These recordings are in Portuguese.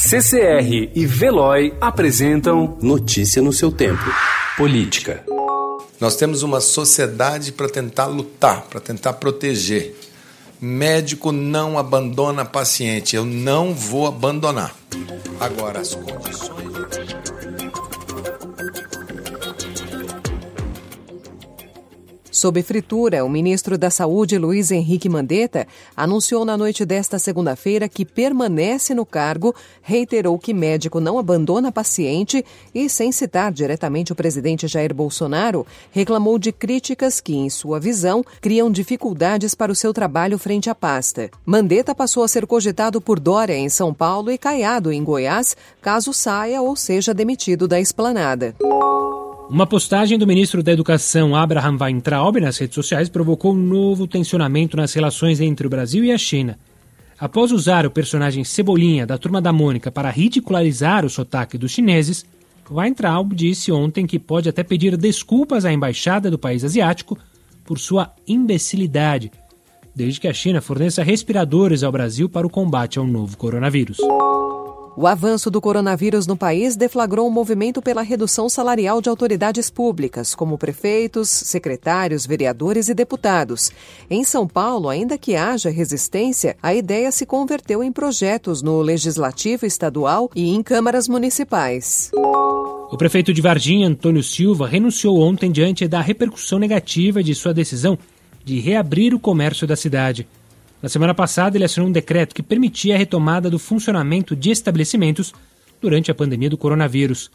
CCR e Veloy apresentam Notícia no seu tempo. Política. Nós temos uma sociedade para tentar lutar, para tentar proteger. Médico não abandona paciente, eu não vou abandonar. Agora, as condições. Sob fritura, o ministro da Saúde, Luiz Henrique Mandetta, anunciou na noite desta segunda-feira que permanece no cargo, reiterou que médico não abandona paciente e, sem citar diretamente o presidente Jair Bolsonaro, reclamou de críticas que, em sua visão, criam dificuldades para o seu trabalho frente à pasta. Mandetta passou a ser cogitado por Dória em São Paulo e Caiado em Goiás, caso saia ou seja demitido da esplanada. Uma postagem do ministro da Educação, Abraham Weintraub, nas redes sociais provocou um novo tensionamento nas relações entre o Brasil e a China. Após usar o personagem Cebolinha da Turma da Mônica para ridicularizar o sotaque dos chineses, Weintraub disse ontem que pode até pedir desculpas à embaixada do país asiático por sua imbecilidade, desde que a China forneça respiradores ao Brasil para o combate ao novo coronavírus. O avanço do coronavírus no país deflagrou um movimento pela redução salarial de autoridades públicas, como prefeitos, secretários, vereadores e deputados. Em São Paulo, ainda que haja resistência, a ideia se converteu em projetos no Legislativo Estadual e em câmaras municipais. O prefeito de Varginha, Antônio Silva, renunciou ontem diante da repercussão negativa de sua decisão de reabrir o comércio da cidade. Na semana passada, ele assinou um decreto que permitia a retomada do funcionamento de estabelecimentos durante a pandemia do coronavírus.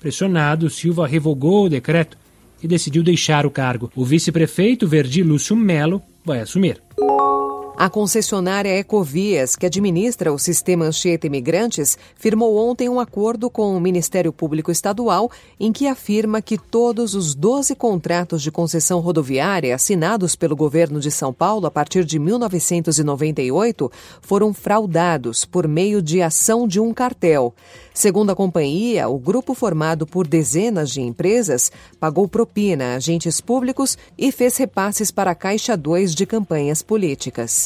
Pressionado, Silva revogou o decreto e decidiu deixar o cargo. O vice-prefeito Verdi Lúcio Melo vai assumir. A concessionária Ecovias, que administra o sistema Anchieta Imigrantes, firmou ontem um acordo com o Ministério Público Estadual em que afirma que todos os 12 contratos de concessão rodoviária assinados pelo governo de São Paulo a partir de 1998 foram fraudados por meio de ação de um cartel. Segundo a companhia, o grupo formado por dezenas de empresas pagou propina a agentes públicos e fez repasses para a Caixa 2 de campanhas políticas.